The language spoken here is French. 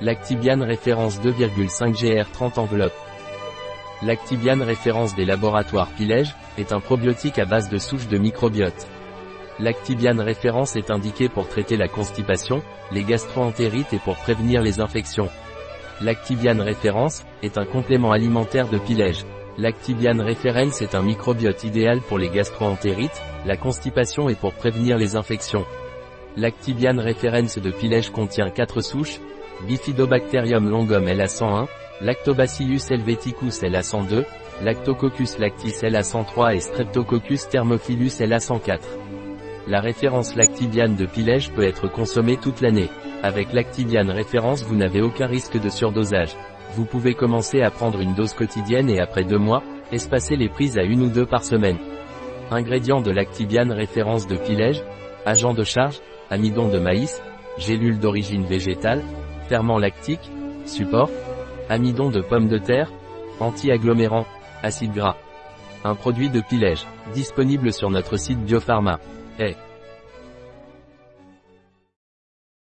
Lactibiane référence 2,5 GR 30 enveloppes. Lactibiane référence des laboratoires Pilège, est un probiotique à base de souches de microbiote. Lactibiane référence est indiqué pour traiter la constipation, les gastroentérites et pour prévenir les infections. Lactibiane référence, est un complément alimentaire de Pilège. Lactibiane référence est un microbiote idéal pour les gastroentérites, la constipation et pour prévenir les infections. Lactibiane référence de Pilège contient 4 souches, Bifidobacterium longum LA101, Lactobacillus helveticus LA102, Lactococcus lactis LA103 et Streptococcus thermophilus LA104. La référence Lactibiane de Pilège peut être consommée toute l'année. Avec Lactibiane référence vous n'avez aucun risque de surdosage. Vous pouvez commencer à prendre une dose quotidienne et après deux mois, espacer les prises à une ou deux par semaine. Ingrédients de Lactibiane référence de Pilège, agent de charge, amidon de maïs, gélules d'origine végétale, ferment lactique, support, amidon de pommes de terre, anti-agglomérant, acide gras. Un produit de Pilège, disponible sur notre site Biopharma.